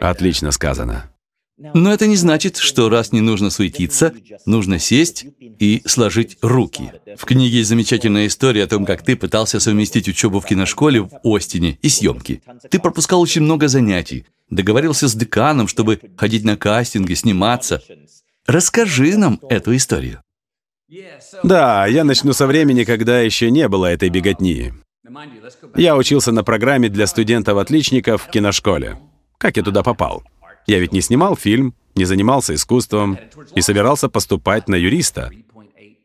Отлично сказано. Но это не значит, что раз не нужно суетиться, нужно сесть и сложить руки. В книге есть замечательная история о том, как ты пытался совместить учебу в киношколе в Остине и съемки. Ты пропускал очень много занятий, договорился с деканом, чтобы ходить на кастинги, сниматься. Расскажи нам эту историю. Да, я начну со времени, когда еще не было этой беготни. Я учился на программе для студентов-отличников в киношколе. Как я туда попал? Я ведь не снимал фильм, не занимался искусством и собирался поступать на юриста.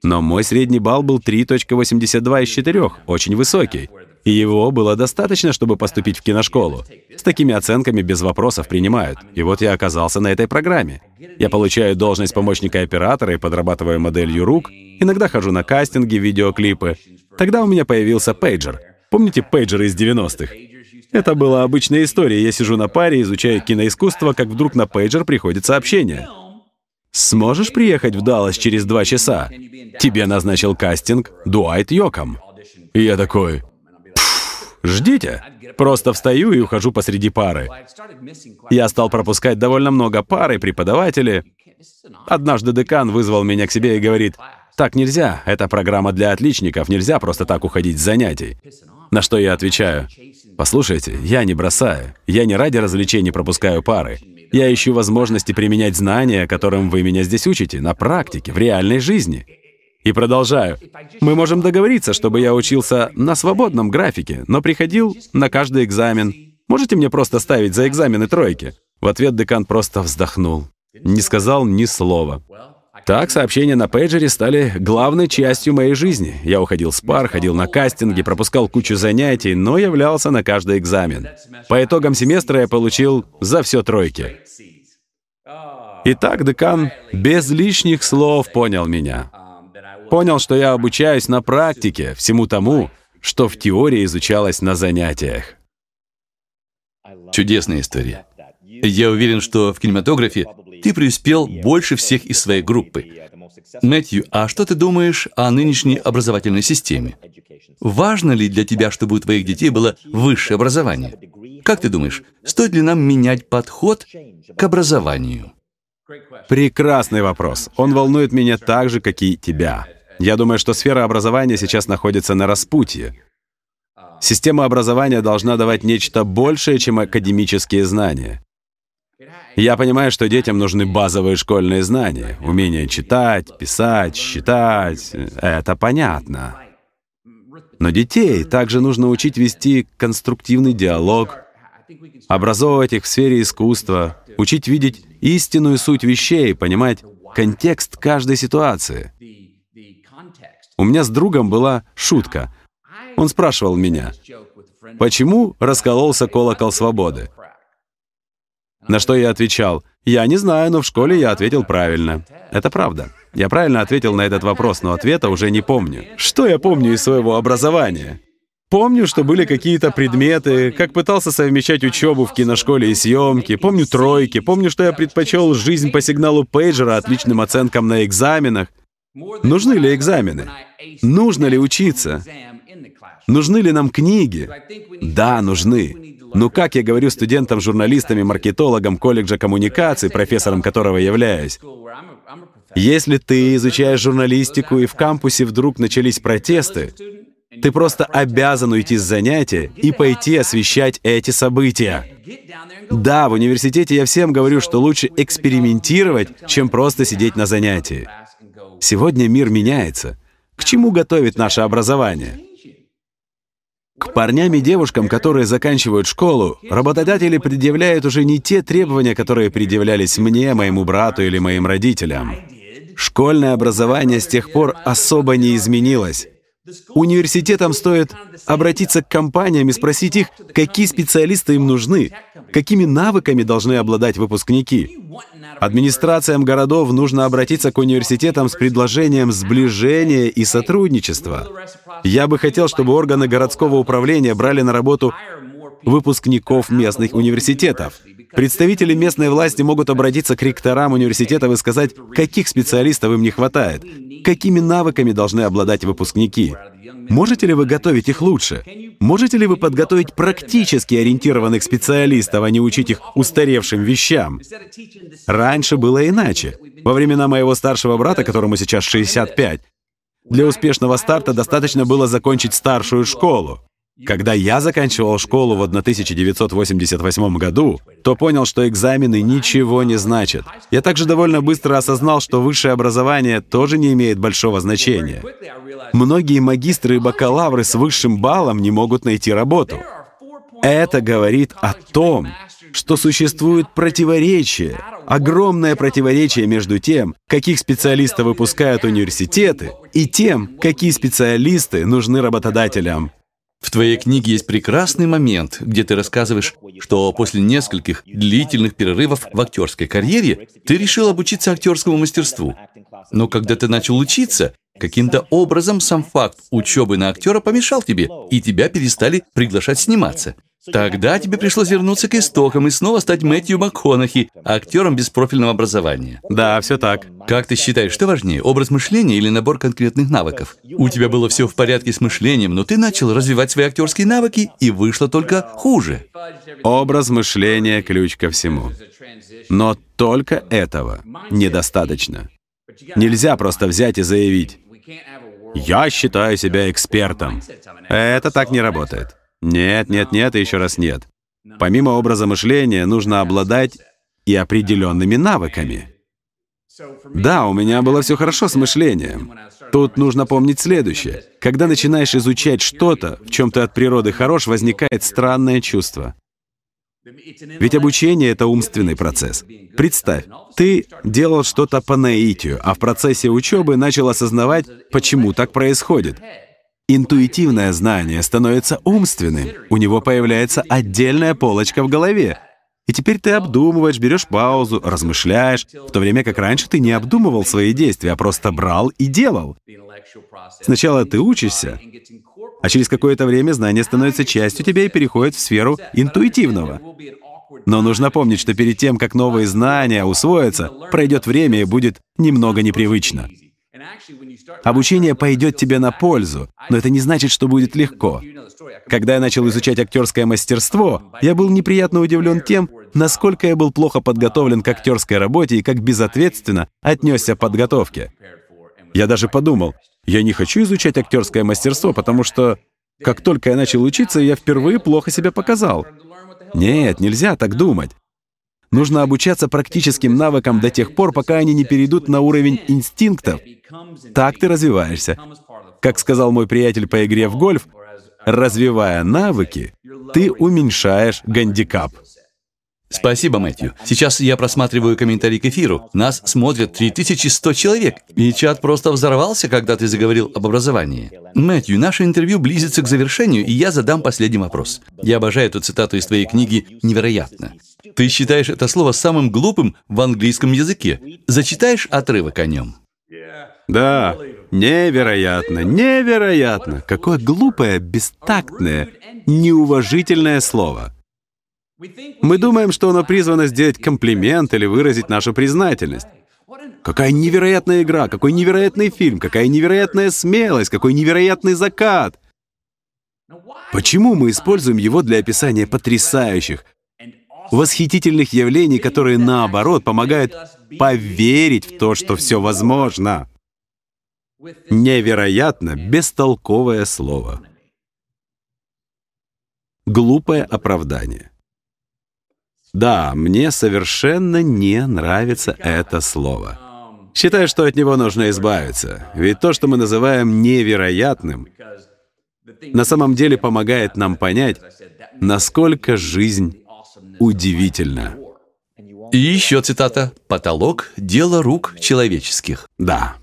Но мой средний балл был 3.82 из 4, очень высокий. И его было достаточно, чтобы поступить в киношколу. С такими оценками без вопросов принимают. И вот я оказался на этой программе. Я получаю должность помощника оператора и подрабатываю моделью рук. Иногда хожу на кастинги, видеоклипы. Тогда у меня появился пейджер. Помните пейджеры из 90-х? Это была обычная история. Я сижу на паре, изучаю киноискусство, как вдруг на пейджер приходит сообщение. «Сможешь приехать в Даллас через два часа? Тебе назначил кастинг Дуайт Йоком». И я такой, «Ждите». Просто встаю и ухожу посреди пары. Я стал пропускать довольно много пар и преподаватели. Однажды декан вызвал меня к себе и говорит, «Так нельзя, это программа для отличников, нельзя просто так уходить с занятий». На что я отвечаю, «Послушайте, я не бросаю. Я не ради развлечений пропускаю пары. Я ищу возможности применять знания, которым вы меня здесь учите, на практике, в реальной жизни». И продолжаю. Мы можем договориться, чтобы я учился на свободном графике, но приходил на каждый экзамен. Можете мне просто ставить за экзамены тройки? В ответ декан просто вздохнул. Не сказал ни слова. Так сообщения на пейджере стали главной частью моей жизни. Я уходил с пар, ходил на кастинги, пропускал кучу занятий, но являлся на каждый экзамен. По итогам семестра я получил за все тройки. Итак, декан без лишних слов понял меня. Понял, что я обучаюсь на практике всему тому, что в теории изучалось на занятиях. Чудесная история. Я уверен, что в кинематографе ты преуспел больше всех из своей группы. Мэтью, а что ты думаешь о нынешней образовательной системе? Важно ли для тебя, чтобы у твоих детей было высшее образование? Как ты думаешь, стоит ли нам менять подход к образованию? Прекрасный вопрос. Он волнует меня так же, как и тебя. Я думаю, что сфера образования сейчас находится на распутье. Система образования должна давать нечто большее, чем академические знания. Я понимаю, что детям нужны базовые школьные знания, умение читать, писать, считать. Это понятно. Но детей также нужно учить вести конструктивный диалог, образовывать их в сфере искусства, учить видеть истинную суть вещей, понимать контекст каждой ситуации. У меня с другом была шутка. Он спрашивал меня, почему раскололся колокол свободы? На что я отвечал, я не знаю, но в школе я ответил правильно. Это правда. Я правильно ответил на этот вопрос, но ответа уже не помню. Что я помню из своего образования? Помню, что были какие-то предметы, как пытался совмещать учебу в киношколе и съемки, помню тройки, помню, что я предпочел жизнь по сигналу пейджера отличным оценкам на экзаменах. Нужны ли экзамены? Нужно ли учиться? Нужны ли нам книги? Да, нужны. Но как я говорю студентам, журналистам и маркетологам колледжа коммуникаций, профессором которого являюсь, если ты изучаешь журналистику и в кампусе вдруг начались протесты, ты просто обязан уйти с занятия и пойти освещать эти события. Да, в университете я всем говорю, что лучше экспериментировать, чем просто сидеть на занятии. Сегодня мир меняется. К чему готовит наше образование? К парням и девушкам, которые заканчивают школу, работодатели предъявляют уже не те требования, которые предъявлялись мне, моему брату или моим родителям. Школьное образование с тех пор особо не изменилось. Университетам стоит обратиться к компаниям и спросить их, какие специалисты им нужны, какими навыками должны обладать выпускники. Администрациям городов нужно обратиться к университетам с предложением сближения и сотрудничества. Я бы хотел, чтобы органы городского управления брали на работу выпускников местных университетов. Представители местной власти могут обратиться к ректорам университетов и сказать, каких специалистов им не хватает, какими навыками должны обладать выпускники. Можете ли вы готовить их лучше? Можете ли вы подготовить практически ориентированных специалистов, а не учить их устаревшим вещам? Раньше было иначе. Во времена моего старшего брата, которому сейчас 65, для успешного старта достаточно было закончить старшую школу. Когда я заканчивал школу в 1988 году, то понял, что экзамены ничего не значат. Я также довольно быстро осознал, что высшее образование тоже не имеет большого значения. Многие магистры и бакалавры с высшим баллом не могут найти работу. Это говорит о том, что существует противоречие, огромное противоречие между тем, каких специалистов выпускают университеты, и тем, какие специалисты нужны работодателям. В твоей книге есть прекрасный момент, где ты рассказываешь, что после нескольких длительных перерывов в актерской карьере ты решил обучиться актерскому мастерству. Но когда ты начал учиться, каким-то образом сам факт учебы на актера помешал тебе, и тебя перестали приглашать сниматься. Тогда тебе пришлось вернуться к истокам и снова стать Мэтью МакКонахи, актером без профильного образования. Да, все так. Как ты считаешь, что важнее, образ мышления или набор конкретных навыков? У тебя было все в порядке с мышлением, но ты начал развивать свои актерские навыки, и вышло только хуже. Образ мышления — ключ ко всему. Но только этого недостаточно. Нельзя просто взять и заявить, «Я считаю себя экспертом». Это так не работает. Нет, нет, нет и еще раз нет. Помимо образа мышления, нужно обладать и определенными навыками. Да, у меня было все хорошо с мышлением. Тут нужно помнить следующее. Когда начинаешь изучать что-то, в чем ты от природы хорош, возникает странное чувство. Ведь обучение — это умственный процесс. Представь, ты делал что-то по наитию, а в процессе учебы начал осознавать, почему так происходит. Интуитивное знание становится умственным, у него появляется отдельная полочка в голове. И теперь ты обдумываешь, берешь паузу, размышляешь, в то время как раньше ты не обдумывал свои действия, а просто брал и делал. Сначала ты учишься, а через какое-то время знание становится частью тебя и переходит в сферу интуитивного. Но нужно помнить, что перед тем, как новые знания усвоятся, пройдет время и будет немного непривычно. Обучение пойдет тебе на пользу, но это не значит, что будет легко. Когда я начал изучать актерское мастерство, я был неприятно удивлен тем, насколько я был плохо подготовлен к актерской работе и как безответственно отнесся к подготовке. Я даже подумал, я не хочу изучать актерское мастерство, потому что как только я начал учиться, я впервые плохо себя показал. Нет, нельзя так думать. Нужно обучаться практическим навыкам до тех пор, пока они не перейдут на уровень инстинктов. Так ты развиваешься. Как сказал мой приятель по игре в гольф, развивая навыки, ты уменьшаешь гандикап. Спасибо, Мэтью. Сейчас я просматриваю комментарии к эфиру. Нас смотрят 3100 человек. И чат просто взорвался, когда ты заговорил об образовании. Мэтью, наше интервью близится к завершению, и я задам последний вопрос. Я обожаю эту цитату из твоей книги «Невероятно». Ты считаешь это слово самым глупым в английском языке. Зачитаешь отрывок о нем? Да, невероятно, невероятно. Какое глупое, бестактное, неуважительное слово. Мы думаем, что оно призвано сделать комплимент или выразить нашу признательность. Какая невероятная игра, какой невероятный фильм, какая невероятная смелость, какой невероятный закат. Почему мы используем его для описания потрясающих, восхитительных явлений, которые, наоборот, помогают поверить в то, что все возможно? Невероятно бестолковое слово. Глупое оправдание. Да, мне совершенно не нравится это слово. Считаю, что от него нужно избавиться. Ведь то, что мы называем невероятным, на самом деле помогает нам понять, насколько жизнь удивительна. И еще цитата. «Потолок — дело рук человеческих». Да.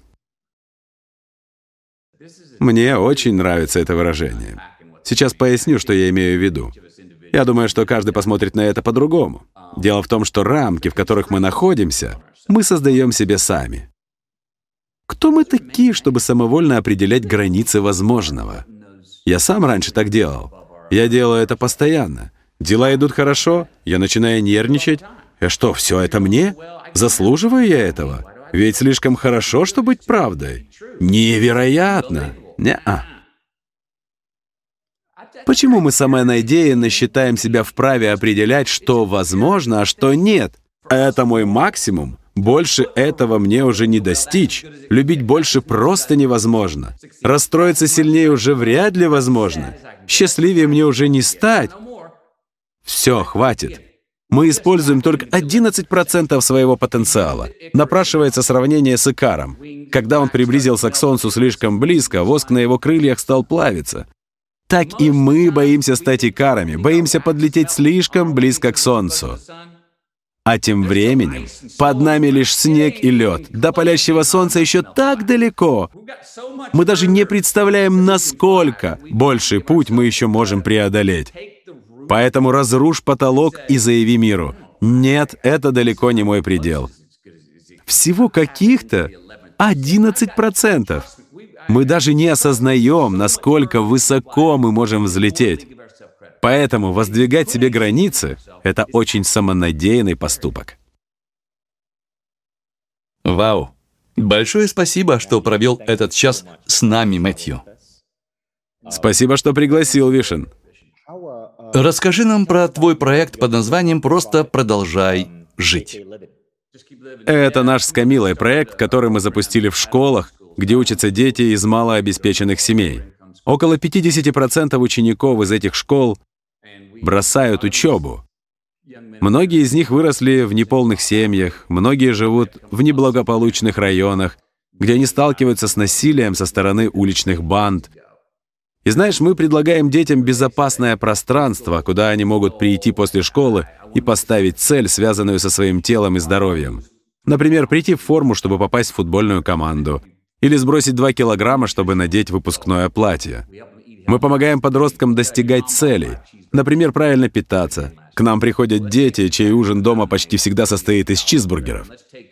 Мне очень нравится это выражение. Сейчас поясню, что я имею в виду. Я думаю, что каждый посмотрит на это по-другому. Дело в том, что рамки, в которых мы находимся, мы создаем себе сами. Кто мы такие, чтобы самовольно определять границы возможного? Я сам раньше так делал. Я делаю это постоянно. Дела идут хорошо, я начинаю нервничать. А что, все это мне? Заслуживаю я этого? Ведь слишком хорошо, чтобы быть правдой. Невероятно! Не-а. Почему мы самонадеянно считаем себя вправе определять, что возможно, а что нет? Это мой максимум. Больше этого мне уже не достичь. Любить больше просто невозможно. Расстроиться сильнее уже вряд ли возможно. Счастливее мне уже не стать. Все, хватит. Мы используем только 11% своего потенциала. Напрашивается сравнение с Икаром. Когда он приблизился к Солнцу слишком близко, воск на его крыльях стал плавиться. Так и мы боимся стать икарами, боимся подлететь слишком близко к Солнцу. А тем временем под нами лишь снег и лед. До палящего солнца еще так далеко. Мы даже не представляем, насколько больший путь мы еще можем преодолеть. Поэтому разрушь потолок и заяви миру. Нет, это далеко не мой предел. Всего каких-то 11%. Мы даже не осознаем, насколько высоко мы можем взлететь. Поэтому воздвигать себе границы — это очень самонадеянный поступок. Вау! Большое спасибо, что провел этот час с нами, Мэтью. Спасибо, что пригласил, Вишен. Расскажи нам про твой проект под названием «Просто продолжай жить». Это наш с Камилой проект, который мы запустили в школах, где учатся дети из малообеспеченных семей. Около 50% учеников из этих школ бросают учебу. Многие из них выросли в неполных семьях, многие живут в неблагополучных районах, где они сталкиваются с насилием со стороны уличных банд. И знаешь, мы предлагаем детям безопасное пространство, куда они могут прийти после школы и поставить цель, связанную со своим телом и здоровьем. Например, прийти в форму, чтобы попасть в футбольную команду. Или сбросить 2 килограмма, чтобы надеть выпускное платье. Мы помогаем подросткам достигать целей. Например, правильно питаться. К нам приходят дети, чей ужин дома почти всегда состоит из чизбургеров.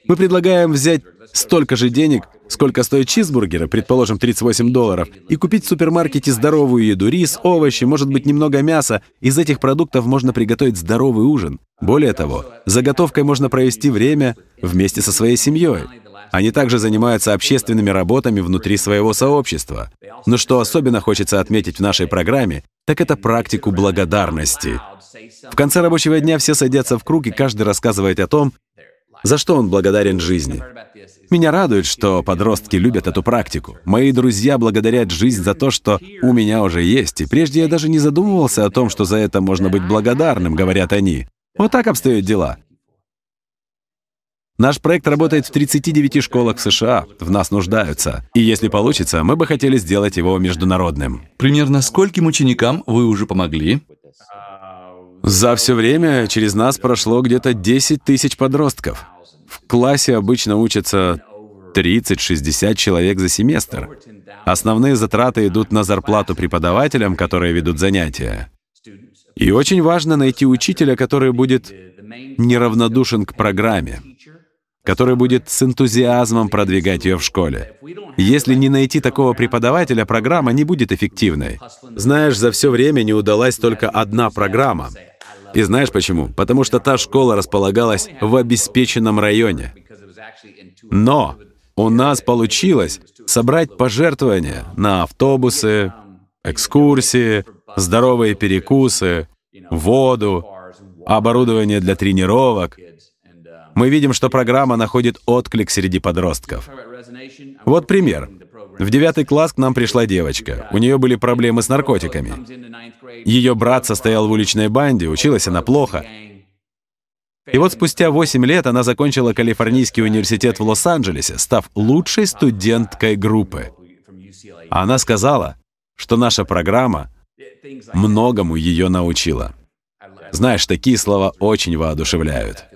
Мы предлагаем взять столько же денег, сколько стоят чизбургеры, предположим, 38 долларов, и купить в супермаркете здоровую еду, рис, овощи, может быть, немного мяса. Из этих продуктов можно приготовить здоровый ужин. Более того, заготовкой можно провести время вместе со своей семьей. Они также занимаются общественными работами внутри своего сообщества. Но что особенно хочется отметить в нашей программе, так это практику благодарности. В конце рабочего дня все садятся в круг, и каждый рассказывает о том, за что он благодарен жизни. Меня радует, что подростки любят эту практику. Мои друзья благодарят жизнь за то, что у меня уже есть, и прежде я даже не задумывался о том, что за это можно быть благодарным, говорят они. Вот так обстоят дела. Наш проект работает в 39 школах США, в нас нуждаются. И если получится, мы бы хотели сделать его международным. Примерно скольким ученикам вы уже помогли? За все время через нас прошло где-то 10 тысяч подростков. В классе обычно учатся 30-60 человек за семестр. Основные затраты идут на зарплату преподавателям, которые ведут занятия. И очень важно найти учителя, который будет неравнодушен к программе который будет с энтузиазмом продвигать ее в школе. Если не найти такого преподавателя, программа не будет эффективной. Знаешь, за все время не удалась только одна программа. И знаешь почему? Потому что та школа располагалась в обеспеченном районе. Но у нас получилось собрать пожертвования на автобусы, экскурсии, здоровые перекусы, воду, оборудование для тренировок — мы видим, что программа находит отклик среди подростков. Вот пример. В девятый класс к нам пришла девочка. У нее были проблемы с наркотиками. Ее брат состоял в уличной банде, училась она плохо. И вот спустя 8 лет она закончила Калифорнийский университет в Лос-Анджелесе, став лучшей студенткой группы. Она сказала, что наша программа многому ее научила. Знаешь, такие слова очень воодушевляют.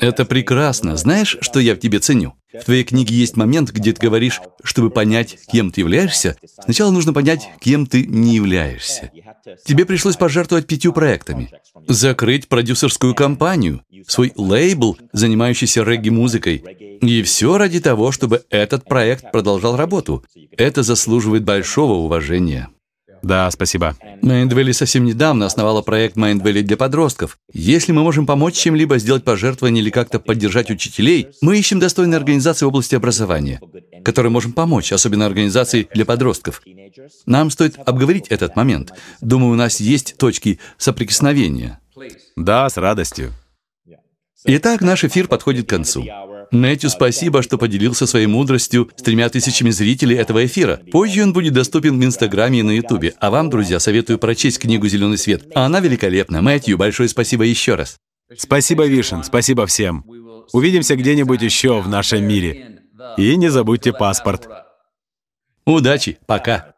Это прекрасно. Знаешь, что я в тебе ценю? В твоей книге есть момент, где ты говоришь, чтобы понять, кем ты являешься, сначала нужно понять, кем ты не являешься. Тебе пришлось пожертвовать пятью проектами. Закрыть продюсерскую компанию, свой лейбл, занимающийся регги-музыкой. И все ради того, чтобы этот проект продолжал работу. Это заслуживает большого уважения. Да, спасибо. Майндвелли совсем недавно основала проект Майндвелли для подростков. Если мы можем помочь чем-либо, сделать пожертвование или как-то поддержать учителей, мы ищем достойные организации в области образования, которые можем помочь, особенно организации для подростков. Нам стоит обговорить этот момент. Думаю, у нас есть точки соприкосновения. Да, с радостью. Итак, наш эфир подходит к концу. Мэтью, спасибо, что поделился своей мудростью с тремя тысячами зрителей этого эфира. Позже он будет доступен в Инстаграме и на Ютубе. А вам, друзья, советую прочесть книгу «Зеленый свет». Она великолепна. Мэтью, большое спасибо еще раз. Спасибо, Вишен, спасибо всем. Увидимся где-нибудь еще в нашем мире. И не забудьте паспорт. Удачи, пока.